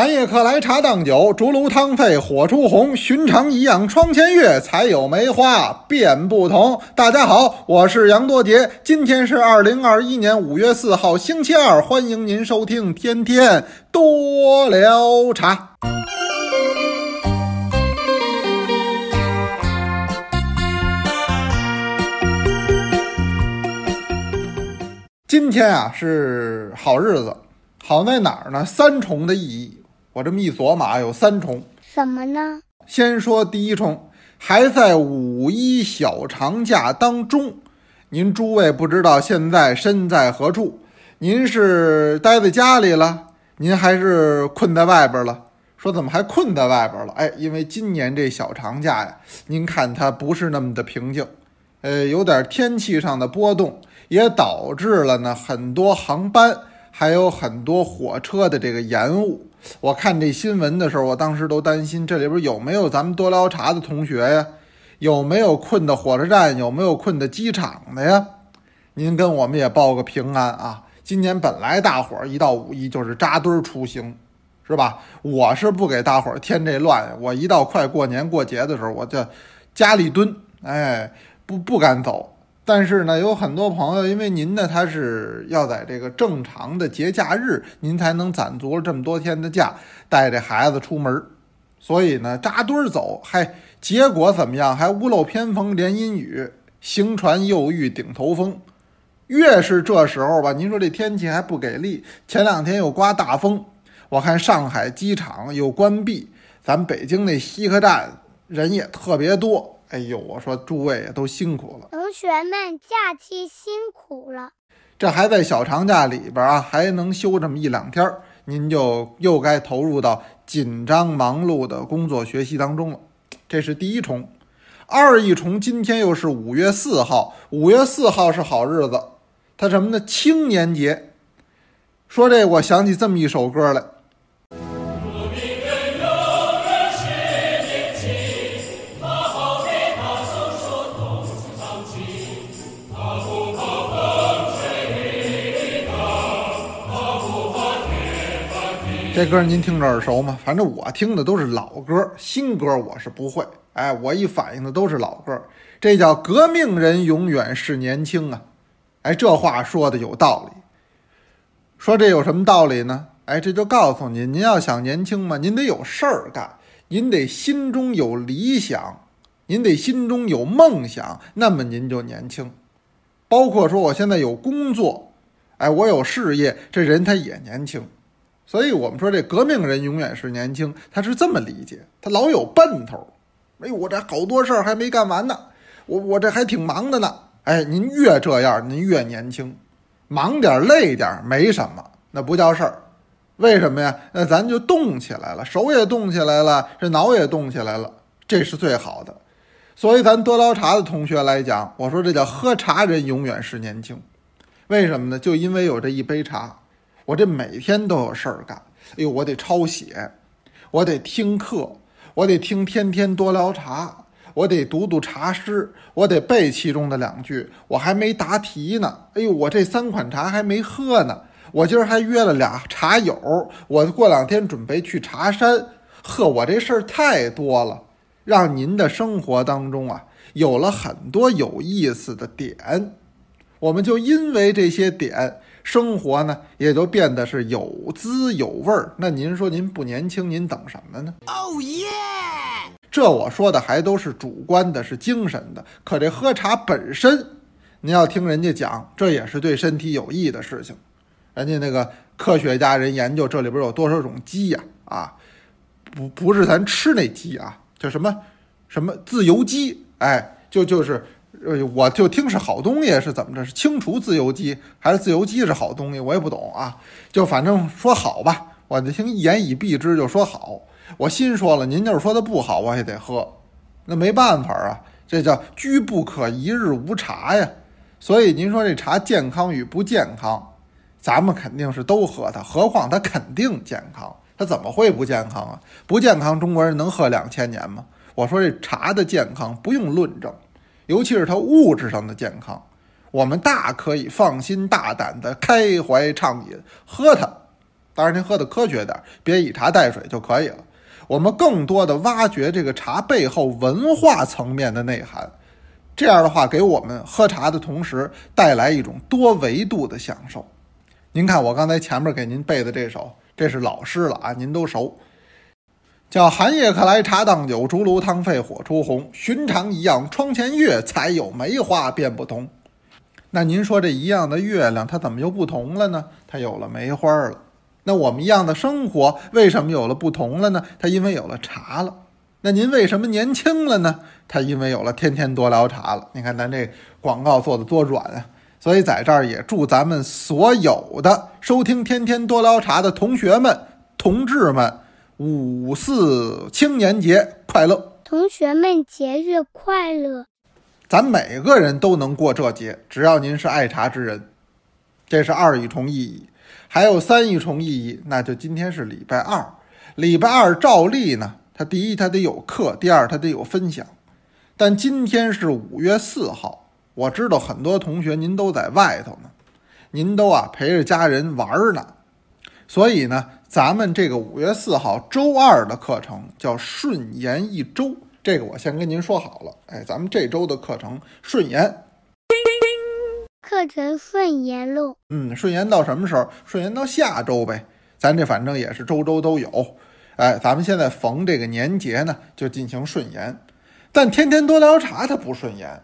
寒夜客来茶当酒，竹炉汤沸火初红。寻常一样窗前月，才有梅花变不同。大家好，我是杨多杰，今天是二零二一年五月四号，星期二，欢迎您收听天天多聊茶。今天啊是好日子，好在哪儿呢？三重的意义。我这么一琢磨，有三重。什么呢？先说第一重，还在五一小长假当中。您诸位不知道现在身在何处？您是待在家里了，您还是困在外边了？说怎么还困在外边了？哎，因为今年这小长假呀，您看它不是那么的平静，呃，有点天气上的波动，也导致了呢很多航班还有很多火车的这个延误。我看这新闻的时候，我当时都担心这里边有没有咱们多聊茶的同学呀？有没有困的火车站？有没有困的机场的呀？您跟我们也报个平安啊！今年本来大伙儿一到五一就是扎堆儿出行，是吧？我是不给大伙儿添这乱，我一到快过年过节的时候，我就家里蹲，哎，不不敢走。但是呢，有很多朋友，因为您呢，他是要在这个正常的节假日，您才能攒足了这么多天的假，带着孩子出门，所以呢，扎堆儿走，嗨，结果怎么样？还屋漏偏逢连阴雨，行船又遇顶头风。越是这时候吧，您说这天气还不给力，前两天又刮大风，我看上海机场又关闭，咱北京那西客站人也特别多。哎呦，我说诸位也都辛苦了，同学们假期辛苦了。这还在小长假里边啊，还能休这么一两天，您就又该投入到紧张忙碌的工作学习当中了。这是第一重，二一重，今天又是五月四号，五月四号是好日子，它什么呢？青年节。说这，我想起这么一首歌来。这歌您听着耳熟吗？反正我听的都是老歌，新歌我是不会。哎，我一反应的都是老歌。这叫革命人永远是年轻啊！哎，这话说的有道理。说这有什么道理呢？哎，这就告诉您，您要想年轻嘛，您得有事儿干，您得心中有理想，您得心中有梦想，那么您就年轻。包括说我现在有工作，哎，我有事业，这人他也年轻。所以我们说这革命人永远是年轻，他是这么理解，他老有奔头。哎，我这好多事儿还没干完呢，我我这还挺忙的呢。哎，您越这样，您越年轻，忙点累点没什么，那不叫事儿。为什么呀？那咱就动起来了，手也动起来了，这脑也动起来了，这是最好的。所以咱多捞茶的同学来讲，我说这叫喝茶人永远是年轻。为什么呢？就因为有这一杯茶。我这每天都有事儿干，哎呦，我得抄写，我得听课，我得听天天多聊茶，我得读读茶诗，我得背其中的两句，我还没答题呢。哎呦，我这三款茶还没喝呢，我今儿还约了俩茶友，我过两天准备去茶山。呵，我这事儿太多了，让您的生活当中啊有了很多有意思的点，我们就因为这些点。生活呢，也就变得是有滋有味儿。那您说您不年轻，您等什么呢？哦耶！这我说的还都是主观的，是精神的。可这喝茶本身，您要听人家讲，这也是对身体有益的事情。人家那个科学家人研究这里边有多少种鸡呀？啊，不不是咱吃那鸡啊，叫什么什么自由基？哎，就就是。呃，我就听是好东西是怎么着？是清除自由基还是自由基是好东西？我也不懂啊。就反正说好吧，我就听一言以蔽之，就说好。我心说了，您就是说的不好，我也得喝。那没办法啊，这叫居不可一日无茶呀。所以您说这茶健康与不健康，咱们肯定是都喝它。何况它肯定健康，它怎么会不健康啊？不健康，中国人能喝两千年吗？我说这茶的健康不用论证。尤其是它物质上的健康，我们大可以放心大胆的开怀畅饮喝它，当然您喝的科学点，别以茶代水就可以了。我们更多的挖掘这个茶背后文化层面的内涵，这样的话给我们喝茶的同时带来一种多维度的享受。您看我刚才前面给您背的这首，这是老诗了啊，您都熟。叫寒夜客来茶当酒，竹炉汤沸火出红。寻常一样窗前月，才有梅花便不同。那您说这一样的月亮，它怎么就不同了呢？它有了梅花了。那我们一样的生活，为什么有了不同了呢？它因为有了茶了。那您为什么年轻了呢？它因为有了天天多聊茶了。你看咱这广告做的多软啊！所以在这儿也祝咱们所有的收听天天多聊茶的同学们、同志们。五四青年节快乐！同学们节日快乐！咱每个人都能过这节，只要您是爱茶之人。这是二一重意义，还有三一重意义，那就今天是礼拜二。礼拜二照例呢，它第一它得有课，第二它得有分享。但今天是五月四号，我知道很多同学您都在外头呢，您都啊陪着家人玩呢，所以呢。咱们这个五月四号周二的课程叫顺延一周，这个我先跟您说好了。哎，咱们这周的课程顺延，课程顺延喽。嗯，顺延到什么时候？顺延到下周呗。咱这反正也是周周都有。哎，咱们现在逢这个年节呢，就进行顺延。但天天多聊茶它不顺延，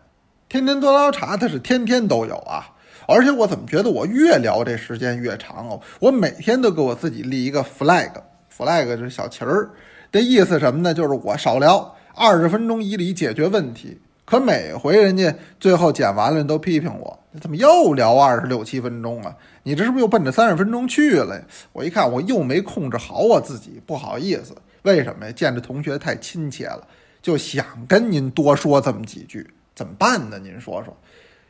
天天多聊茶它是天天都有啊。而且我怎么觉得我越聊这时间越长哦？我每天都给我自己立一个 flag，flag 就是小旗儿，这意思什么呢？就是我少聊二十分钟以里解决问题。可每回人家最后剪完了都批评我，你怎么又聊二十六七分钟啊？你这是不是又奔着三十分钟去了？我一看我又没控制好我自己，不好意思。为什么呀？见着同学太亲切了，就想跟您多说这么几句，怎么办呢？您说说。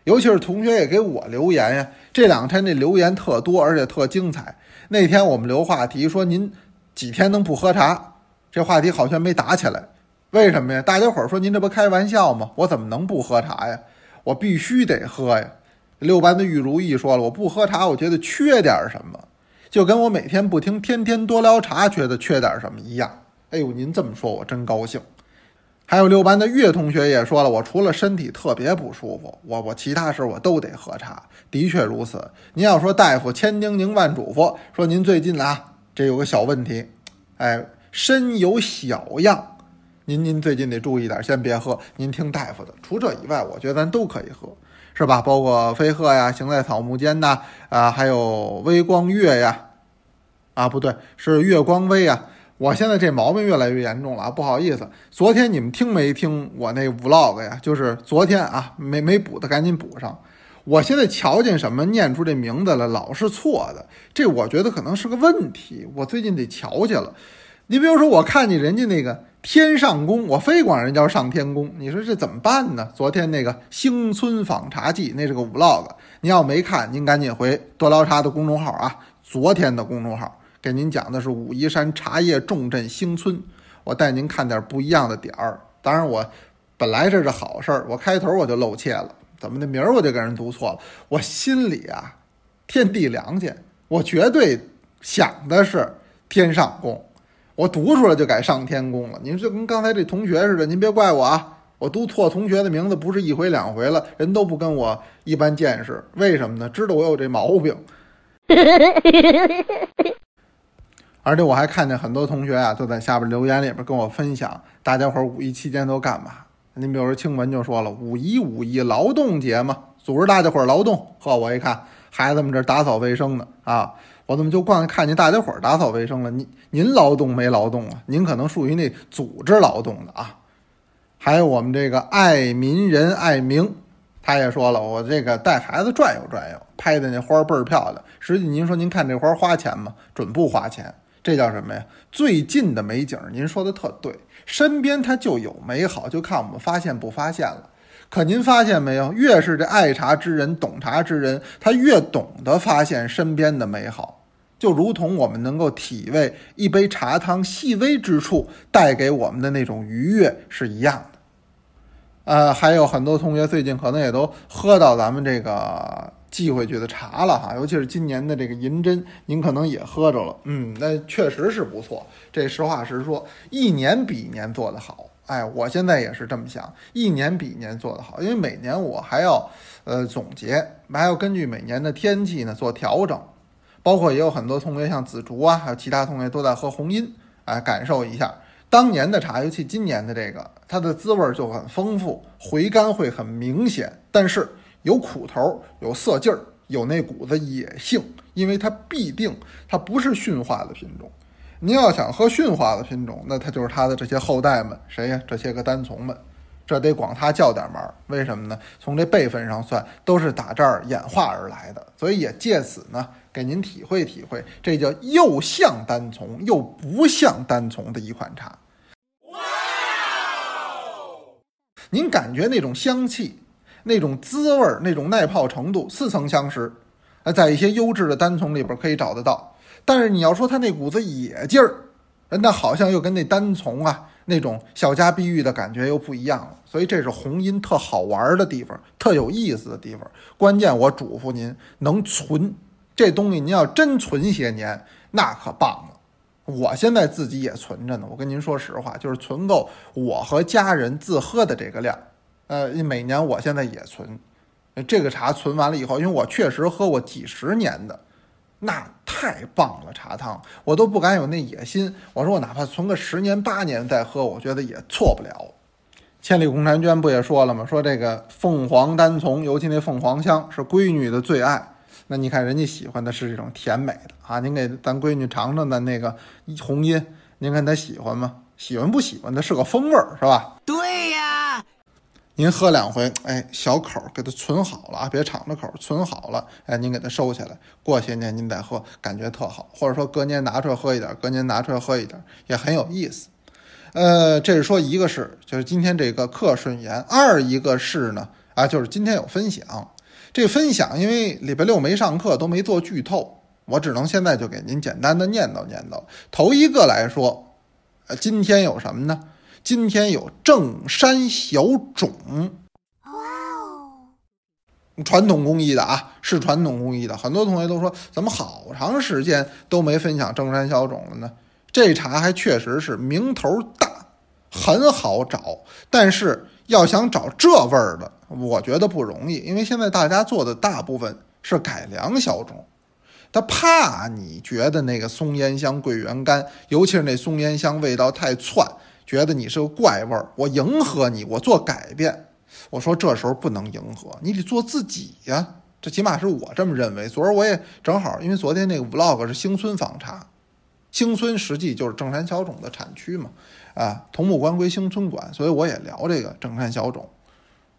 尤其是同学也给我留言呀，这两天这留言特多，而且特精彩。那天我们留话题说您几天能不喝茶，这话题好像没打起来，为什么呀？大家伙儿说您这不开玩笑吗？我怎么能不喝茶呀？我必须得喝呀。六班的玉如意说了，我不喝茶，我觉得缺点什么，就跟我每天不听天天多聊茶，觉得缺点什么一样。哎呦，您这么说，我真高兴。还有六班的岳同学也说了，我除了身体特别不舒服，我我其他时候我都得喝茶。的确如此。您要说大夫千叮咛万嘱咐，说您最近啊，这有个小问题，哎，身有小恙，您您最近得注意点，先别喝。您听大夫的。除这以外，我觉得咱都可以喝，是吧？包括飞鹤呀，行在草木间呐，啊，还有微光月呀，啊，不对，是月光微呀。我现在这毛病越来越严重了啊！不好意思，昨天你们听没听我那 vlog 呀？就是昨天啊，没没补的赶紧补上。我现在瞧见什么念出这名字了，老是错的，这我觉得可能是个问题。我最近得瞧去了。你比如说，我看见人家那个天上宫，我非管人叫上天宫，你说这怎么办呢？昨天那个星村访茶记，那是个 vlog，您要没看，您赶紧回多聊茶的公众号啊，昨天的公众号。给您讲的是武夷山茶叶重镇星村，我带您看点不一样的点儿。当然，我本来这是好事儿，我开头我就露怯了，怎么的名儿我就给人读错了？我心里啊，天地良心，我绝对想的是天上宫，我读出来就改上天宫了。您就跟刚才这同学似的，您别怪我啊，我读错同学的名字不是一回两回了，人都不跟我一般见识，为什么呢？知道我有这毛病。而且我还看见很多同学啊，都在下边留言里边跟我分享，大家伙五一期间都干嘛？您比如说青文就说了，五一五一劳动节嘛，组织大家伙劳动。呵，我一看孩子们这打扫卫生呢啊，我怎么就光看见大家伙打扫卫生了？您您劳动没劳动啊？您可能属于那组织劳动的啊。还有我们这个爱民人爱名，他也说了，我这个带孩子转悠转悠，拍的那花倍儿漂亮。实际您说您看这花花钱吗？准不花钱。这叫什么呀？最近的美景，您说的特对，身边它就有美好，就看我们发现不发现了。可您发现没有？越是这爱茶之人、懂茶之人，他越懂得发现身边的美好，就如同我们能够体味一杯茶汤细微之处带给我们的那种愉悦是一样的。呃，还有很多同学最近可能也都喝到咱们这个。寄回去的茶了哈，尤其是今年的这个银针，您可能也喝着了，嗯，那确实是不错。这实话实说，一年比一年做得好。哎，我现在也是这么想，一年比一年做得好，因为每年我还要呃总结，还要根据每年的天气呢做调整，包括也有很多同学像紫竹啊，还有其他同学都在喝红音，哎，感受一下当年的茶，尤其今年的这个，它的滋味就很丰富，回甘会很明显，但是有苦头，有涩劲儿，有那股子野性，因为它必定它不是驯化的品种。您要想喝驯化的品种，那它就是它的这些后代们，谁呀？这些个单丛们，这得管它叫点门。为什么呢？从这辈分上算，都是打这儿演化而来的，所以也借此呢，给您体会体会，这叫又像单丛又不像单丛的一款茶。哇！您感觉那种香气、那种滋味、那种耐泡程度似曾相识，呃，在一些优质的单丛里边可以找得到。但是你要说它那股子野劲儿，那好像又跟那单丛啊那种小家碧玉的感觉又不一样了。所以这是红音特好玩的地方，特有意思的地方。关键我嘱咐您，能存这东西，您要真存些年，那可棒了。我现在自己也存着呢。我跟您说实话，就是存够我和家人自喝的这个量。呃，每年我现在也存，这个茶存完了以后，因为我确实喝过几十年的。那太棒了，茶汤我都不敢有那野心。我说我哪怕存个十年八年再喝，我觉得也错不了。千里共婵娟不也说了吗？说这个凤凰单丛，尤其那凤凰香是闺女的最爱。那你看人家喜欢的是这种甜美的啊，您给咱闺女尝尝的那个红音，您看她喜欢吗？喜欢不喜欢？它是个风味儿，是吧？对。您喝两回，哎，小口给它存好了啊，别敞着口，存好了，哎，您给它收起来，过些年您再喝，感觉特好。或者说隔年拿出来喝一点，隔年拿出来喝一点，也很有意思。呃，这是说一个是，就是今天这个课顺延；二一个是呢，啊，就是今天有分享。这分享因为礼拜六没上课，都没做剧透，我只能现在就给您简单的念叨念叨。头一个来说，呃，今天有什么呢？今天有正山小种，哇哦！传统工艺的啊，是传统工艺的。很多同学都说，怎么好长时间都没分享正山小种了呢？这茶还确实是名头大，很好找。但是要想找这味儿的，我觉得不容易，因为现在大家做的大部分是改良小种，他怕你觉得那个松烟香、桂圆干，尤其是那松烟香味道太窜。觉得你是个怪味儿，我迎合你，我做改变。我说这时候不能迎合，你得做自己呀。这起码是我这么认为。昨儿我也正好，因为昨天那个 vlog 是兴村访茶，兴村实际就是正山小种的产区嘛，啊，桐木关归兴村管，所以我也聊这个正山小种。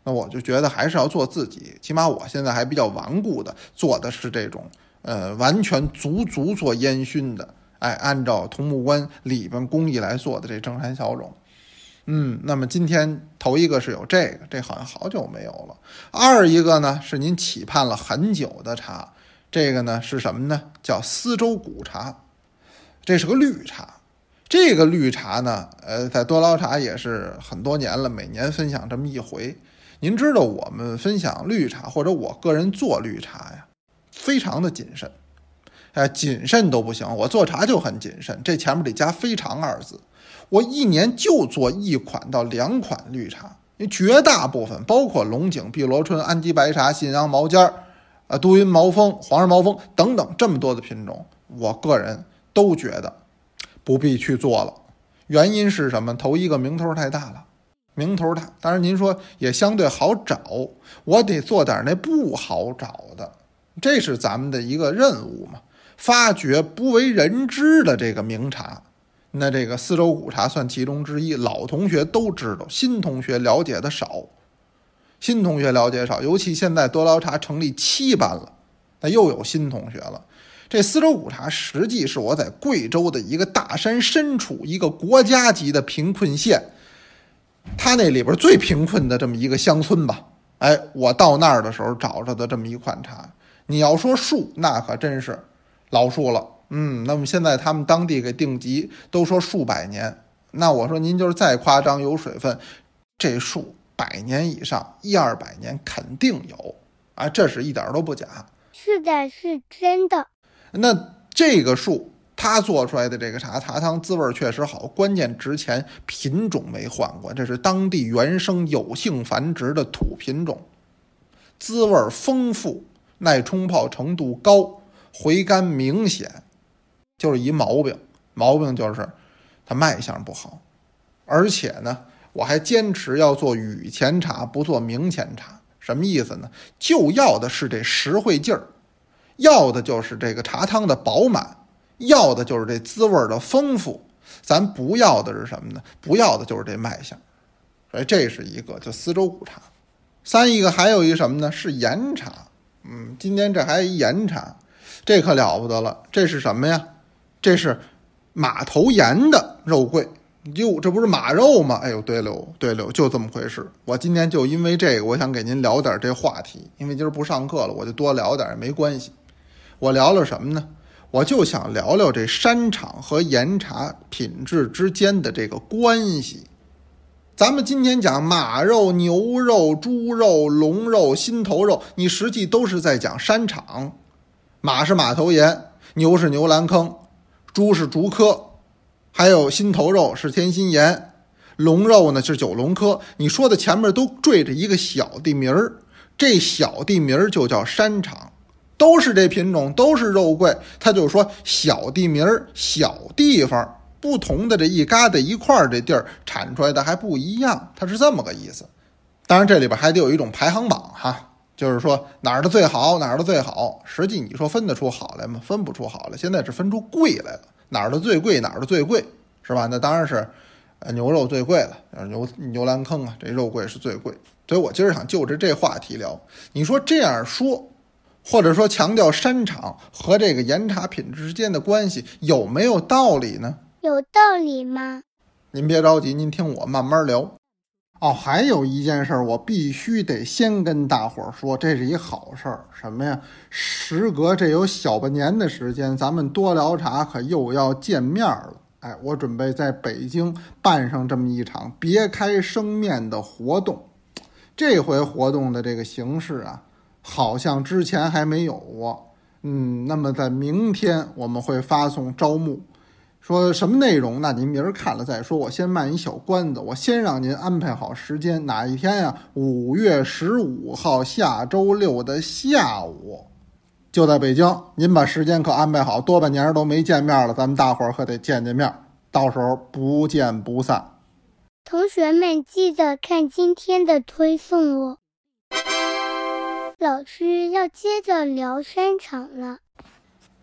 那我就觉得还是要做自己，起码我现在还比较顽固的做的是这种，呃，完全足足做烟熏的。哎，按照桐木关里边工艺来做的这正山小种，嗯，那么今天头一个是有这个，这好像好久没有了。二一个呢是您期盼了很久的茶，这个呢是什么呢？叫丝州古茶，这是个绿茶。这个绿茶呢，呃，在多捞茶也是很多年了，每年分享这么一回。您知道我们分享绿茶或者我个人做绿茶呀，非常的谨慎。哎，谨慎都不行，我做茶就很谨慎，这前面得加“非常”二字。我一年就做一款到两款绿茶，因为绝大部分包括龙井、碧螺春、安吉白茶、信阳毛尖儿、啊都匀毛峰、黄仁毛峰等等这么多的品种，我个人都觉得不必去做了。原因是什么？头一个名头太大了，名头大。当然您说也相对好找，我得做点那不好找的，这是咱们的一个任务嘛。发掘不为人知的这个名茶，那这个四周古茶算其中之一。老同学都知道，新同学了解的少。新同学了解少，尤其现在多捞茶成立七班了，那又有新同学了。这四周古茶实际是我在贵州的一个大山深处，一个国家级的贫困县，它那里边最贫困的这么一个乡村吧。哎，我到那儿的时候找着的这么一款茶。你要说树，那可真是。老树了，嗯，那么现在他们当地给定级都说数百年，那我说您就是再夸张有水分，这树百年以上一二百年肯定有，啊，这是一点都不假。是的，是真的。那这个树，它做出来的这个茶茶汤滋味确实好，关键值钱，品种没换过，这是当地原生有性繁殖的土品种，滋味丰富，耐冲泡程度高，回甘明显，就是一毛病，毛病就是它卖相不好，而且呢，我还坚持要做雨前茶，不做明前茶。什么意思呢？就要的是这实惠劲儿，要的就是这个茶汤的饱满，要的就是这滋味的丰富。咱不要的是什么呢？不要的就是这卖相。所以这是一个，就丝州古茶。三一个还有一什么呢？是岩茶。嗯，今天这还一岩茶，这可了不得了。这是什么呀？这是马头岩的肉桂。哟，这不是马肉吗？哎呦，对溜对溜，就这么回事。我今天就因为这个，我想给您聊点这话题。因为今儿不上课了，我就多聊点也没关系。我聊聊什么呢？我就想聊聊这山场和岩茶品质之间的这个关系。咱们今天讲马肉、牛肉、猪肉、龙肉、心头肉，你实际都是在讲山场。马是马头岩，牛是牛栏坑，猪是竹科。还有心头肉是天心岩，龙肉呢是九龙科。你说的前面都缀着一个小地名儿，这小地名儿就叫山场，都是这品种，都是肉桂。他就说小地名儿、小地方，不同的这一疙瘩一块儿这地儿产出来的还不一样，它是这么个意思。当然这里边还得有一种排行榜哈，就是说哪儿的最好，哪儿的最好。实际你说分得出好来吗？分不出好来。现在是分出贵来了。哪儿的最贵，哪儿的最贵，是吧？那当然是，呃，牛肉最贵了，牛牛栏坑啊，这肉贵是最贵。所以我今儿想就着这话题聊。你说这样说，或者说强调山场和这个岩茶品质之间的关系有没有道理呢？有道理吗？您别着急，您听我慢慢聊。哦，还有一件事儿，我必须得先跟大伙儿说，这是一好事儿，什么呀？时隔这有小半年的时间，咱们多聊茶可又要见面了。哎，我准备在北京办上这么一场别开生面的活动。这回活动的这个形式啊，好像之前还没有过。嗯，那么在明天我们会发送招募。说什么内容？那您明儿看了再说。我先卖一小关子，我先让您安排好时间，哪一天呀？五月十五号，下周六的下午，就在北京。您把时间可安排好，多半年都没见面了，咱们大伙儿可得见见面，到时候不见不散。同学们记得看今天的推送哦。老师要接着聊山场了。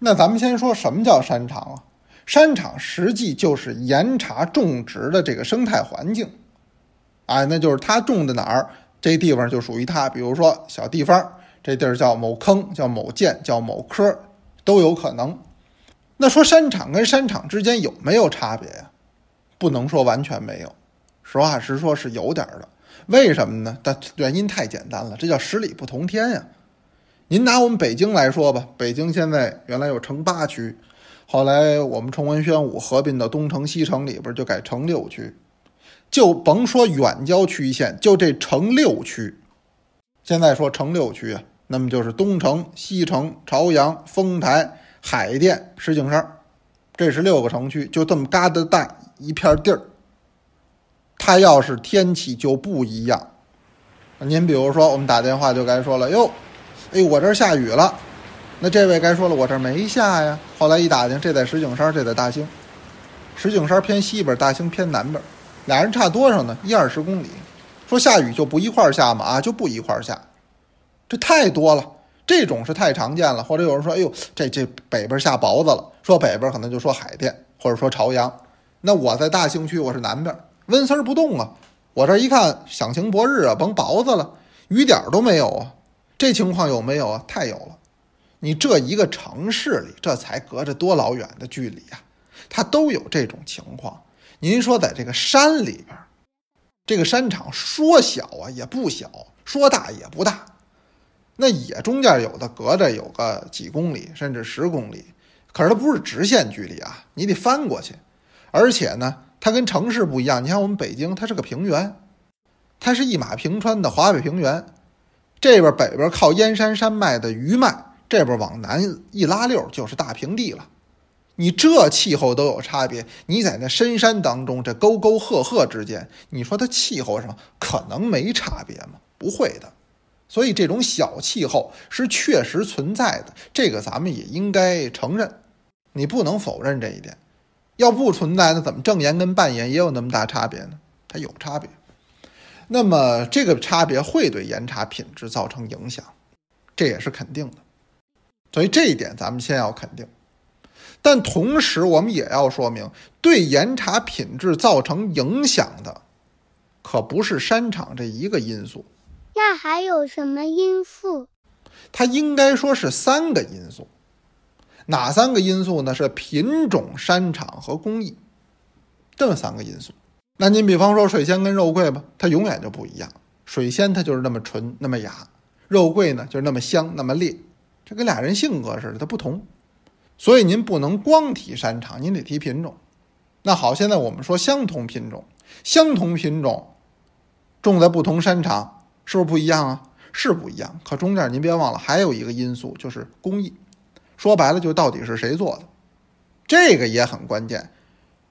那咱们先说什么叫山场啊？山场实际就是岩茶种植的这个生态环境，啊，那就是它种的哪儿，这地方就属于它。比如说小地方，这地儿叫某坑，叫某涧，叫某科，都有可能。那说山场跟山场之间有没有差别呀？不能说完全没有，实话实说，是有点的。为什么呢？但原因太简单了，这叫十里不同天呀。您拿我们北京来说吧，北京现在原来有城八区。后来我们崇文宣武合并到东城、西城里边，就改成六区，就甭说远郊区县，就这城六区。现在说城六区啊，那么就是东城、西城、朝阳、丰台、海淀、石景山，这是六个城区，就这么嘎瘩大一片地儿。它要是天气就不一样，您比如说我们打电话就该说了，哟，哎，我这儿下雨了。那这位该说了，我这没下呀。后来一打听，这在石景山，这在大兴。石景山偏西边，大兴偏南边，俩人差多少呢？一二十公里。说下雨就不一块下嘛？啊，就不一块下。这太多了，这种是太常见了。或者有人说，哎呦，这这北边下雹子了。说北边可能就说海淀，或者说朝阳。那我在大兴区，我是南边，温丝儿不动啊。我这一看，响晴博日啊，甭雹子了，雨点都没有啊。这情况有没有啊？太有了。你这一个城市里，这才隔着多老远的距离呀？它都有这种情况。您说在这个山里边，这个山场说小啊也不小，说大也不大，那也中间有的隔着有个几公里，甚至十公里。可是它不是直线距离啊，你得翻过去。而且呢，它跟城市不一样。你看我们北京，它是个平原，它是一马平川的华北平原。这边北边靠燕山山脉的余脉，这边往南一拉溜就是大平地了。你这气候都有差别，你在那深山当中，这沟沟壑壑之间，你说它气候上可能没差别吗？不会的。所以这种小气候是确实存在的，这个咱们也应该承认，你不能否认这一点。要不存在，那怎么正盐跟半盐也有那么大差别呢？它有差别。那么这个差别会对岩茶品质造成影响，这也是肯定的。所以这一点咱们先要肯定。但同时，我们也要说明，对岩茶品质造成影响的，可不是山场这一个因素。那还有什么因素？它应该说是三个因素。哪三个因素呢？是品种、山场和工艺，这么三个因素。那您比方说水仙跟肉桂吧，它永远就不一样。水仙它就是那么纯、那么雅，肉桂呢就是那么香、那么烈，这跟俩人性格似的，它不同。所以您不能光提山场，您得提品种。那好，现在我们说相同品种，相同品种种在不同山场，是不是不一样啊？是不一样。可中间您别忘了，还有一个因素就是工艺。说白了，就到底是谁做的，这个也很关键。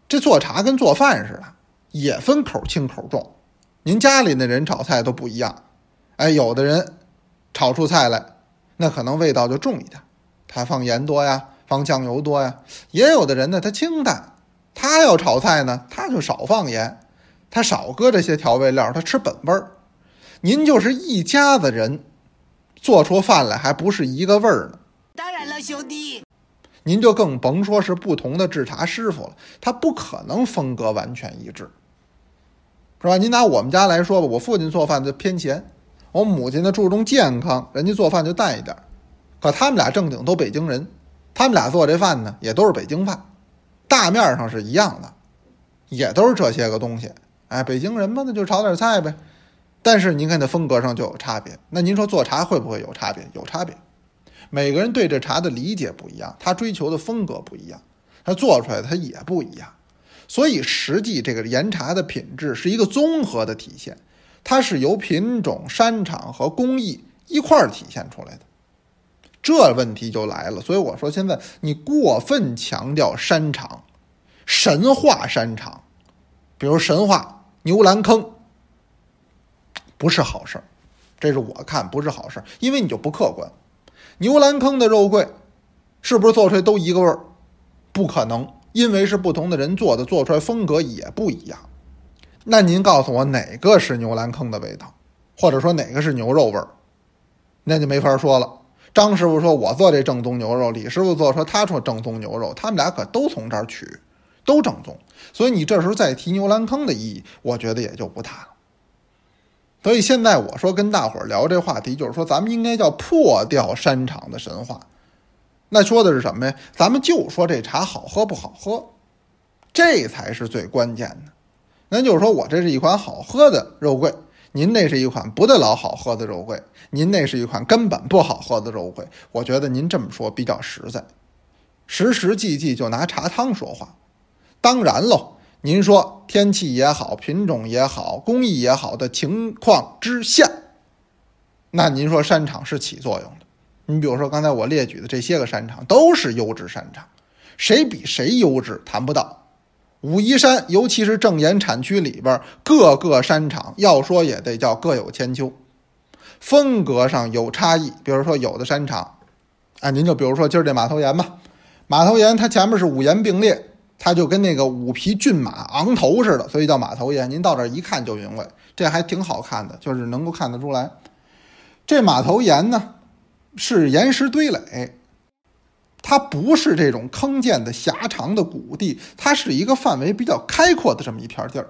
这做茶跟做饭似的，也分口轻口重。您家里那人炒菜都不一样，哎，有的人炒出菜来，那可能味道就重一点，他放盐多呀。放酱油多呀，也有的人呢，他清淡，他要炒菜呢，他就少放盐，他少搁这些调味料，他吃本味儿。您就是一家子人，做出饭来还不是一个味儿呢。当然了，兄弟，您就更甭说是不同的制茶师傅了，他不可能风格完全一致，是吧？您拿我们家来说吧，我父亲做饭就偏咸，我母亲呢注重健康，人家做饭就淡一点，可他们俩正经都北京人。他们俩做这饭呢，也都是北京饭，大面上是一样的，也都是这些个东西。哎，北京人嘛，那就炒点菜呗。但是您看这风格上就有差别。那您说做茶会不会有差别？有差别。每个人对这茶的理解不一样，他追求的风格不一样，他做出来的他也不一样。所以实际这个岩茶的品质是一个综合的体现，它是由品种、山场和工艺一块儿体现出来的。这问题就来了，所以我说现在你过分强调山场，神话山场，比如神话牛栏坑，不是好事儿，这是我看不是好事儿，因为你就不客观。牛栏坑的肉桂是不是做出来都一个味儿？不可能，因为是不同的人做的，做出来风格也不一样。那您告诉我哪个是牛栏坑的味道，或者说哪个是牛肉味儿，那就没法说了。张师傅说：“我做这正宗牛肉。”李师傅做说：“他说正宗牛肉。”他们俩可都从这儿取，都正宗。所以你这时候再提牛栏坑的意义，我觉得也就不大了。所以现在我说跟大伙儿聊这话题，就是说咱们应该叫破掉山场的神话。那说的是什么呀？咱们就说这茶好喝不好喝，这才是最关键的。那就是说我这是一款好喝的肉桂。您那是一款不得老好喝的肉桂，您那是一款根本不好喝的肉桂。我觉得您这么说比较实在，实实际际就拿茶汤说话。当然喽，您说天气也好，品种也好，工艺也好的情况之下，那您说山场是起作用的。你比如说刚才我列举的这些个山场都是优质山场，谁比谁优质谈不到。武夷山，尤其是正岩产区里边，各个山场要说也得叫各有千秋，风格上有差异。比如说有的山场，啊，您就比如说今儿这马头岩吧，马头岩它前面是五岩并列，它就跟那个五匹骏马昂头似的，所以叫马头岩。您到这儿一看就明白，这还挺好看的，就是能够看得出来，这马头岩呢是岩石堆垒。它不是这种坑涧的狭长的谷地，它是一个范围比较开阔的这么一片地儿，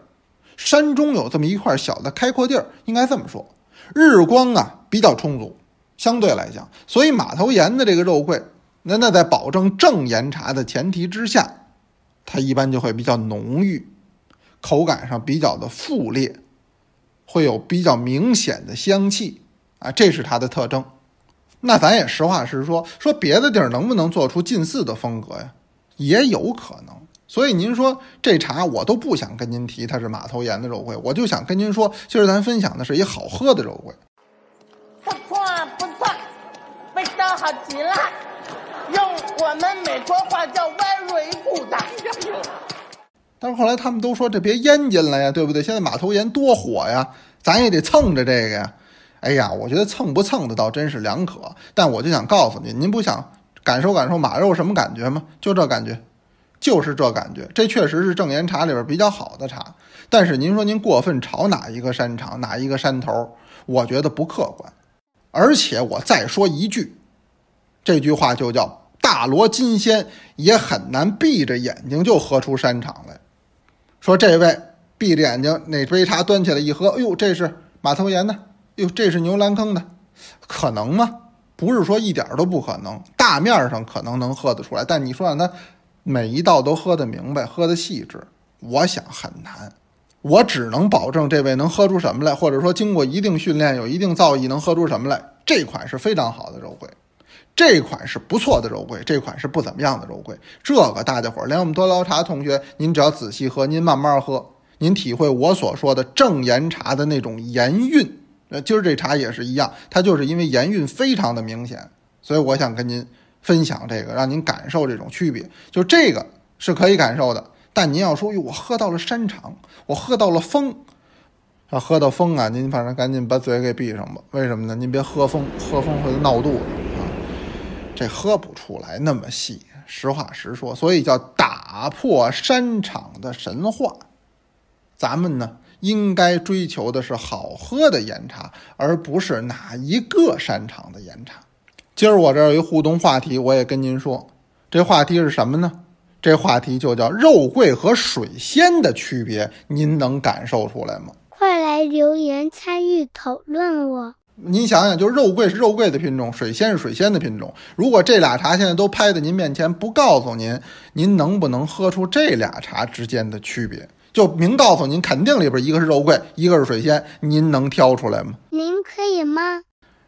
山中有这么一块小的开阔地儿，应该这么说，日光啊比较充足，相对来讲，所以马头岩的这个肉桂，那那在保证正岩茶的前提之下，它一般就会比较浓郁，口感上比较的富烈，会有比较明显的香气啊，这是它的特征。那咱也实话实说，说别的地儿能不能做出近似的风格呀？也有可能。所以您说这茶，我都不想跟您提它是马头岩的肉桂，我就想跟您说，今儿咱分享的是一好喝的肉桂。不错不错，味道好极了，用我们美国话叫 very good。但是后来他们都说这别烟进来呀，对不对？现在马头岩多火呀，咱也得蹭着这个呀。哎呀，我觉得蹭不蹭的倒真是两可。但我就想告诉您，您不想感受感受马肉什么感觉吗？就这感觉，就是这感觉。这确实是正岩茶里边比较好的茶。但是您说您过分炒哪一个山场哪一个山头，我觉得不客观。而且我再说一句，这句话就叫大罗金仙也很难闭着眼睛就喝出山场来。说这位闭着眼睛，那杯茶端起来一喝，哎呦，这是马头岩的，哟，这是牛栏坑的，可能吗？不是说一点都不可能，大面上可能能喝得出来，但你说让他每一道都喝得明白、喝得细致，我想很难。我只能保证这位能喝出什么来，或者说经过一定训练、有一定造诣能喝出什么来。这款是非常好的肉桂。这款是不错的肉桂，这款是不怎么样的肉桂。这个大家伙儿，连我们多捞茶同学，您只要仔细喝，您慢慢喝，您体会我所说的正岩茶的那种盐韵。呃，今儿这茶也是一样，它就是因为盐韵非常的明显，所以我想跟您分享这个，让您感受这种区别。就这个是可以感受的，但您要说哟，我喝到了山场，我喝到了风，啊喝到风啊，您反正赶紧把嘴给闭上吧。为什么呢？您别喝风，喝风会闹肚子啊。这喝不出来那么细，实话实说，所以叫打破山场的神话。咱们呢，应该追求的是好喝的岩茶，而不是哪一个山场的岩茶。今儿我这有一互动话题，我也跟您说，这话题是什么呢？这话题就叫肉桂和水仙的区别，您能感受出来吗？快来留言参与讨论我。您想想，就肉桂是肉桂的品种，水仙是水仙的品种。如果这俩茶现在都拍在您面前，不告诉您，您能不能喝出这俩茶之间的区别？就明告诉您，肯定里边一个是肉桂，一个是水仙，您能挑出来吗？您可以吗？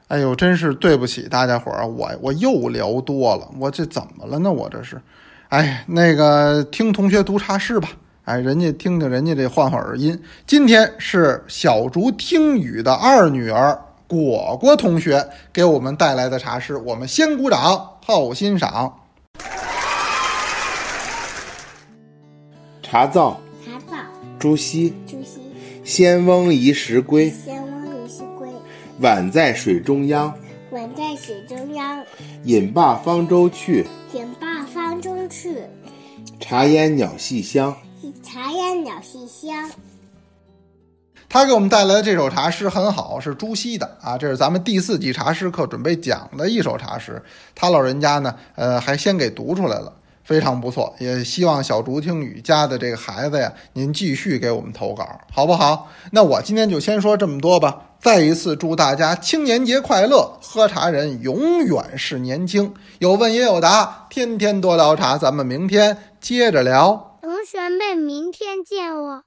哎呦，真是对不起大家伙儿，我我又聊多了，我这怎么了呢？我这是，哎，那个听同学读茶诗吧，哎，人家听听人家这换换耳音。今天是小竹听雨的二女儿。果果同学给我们带来的茶诗，我们先鼓掌后欣赏。茶造，茶造，朱熹。朱熹。仙翁移石归，仙翁移石归。宛在水中央，宛在水中央。饮罢方舟去，饮罢方舟去。茶烟鸟细香，茶烟鸟细香。他给我们带来的这首茶诗很好，是朱熹的啊，这是咱们第四季茶诗课准备讲的一首茶诗。他老人家呢，呃，还先给读出来了，非常不错。也希望小竹听雨家的这个孩子呀，您继续给我们投稿，好不好？那我今天就先说这么多吧。再一次祝大家青年节快乐，喝茶人永远是年轻。有问也有答，天天多聊茶，咱们明天接着聊。同学们，明天见哦。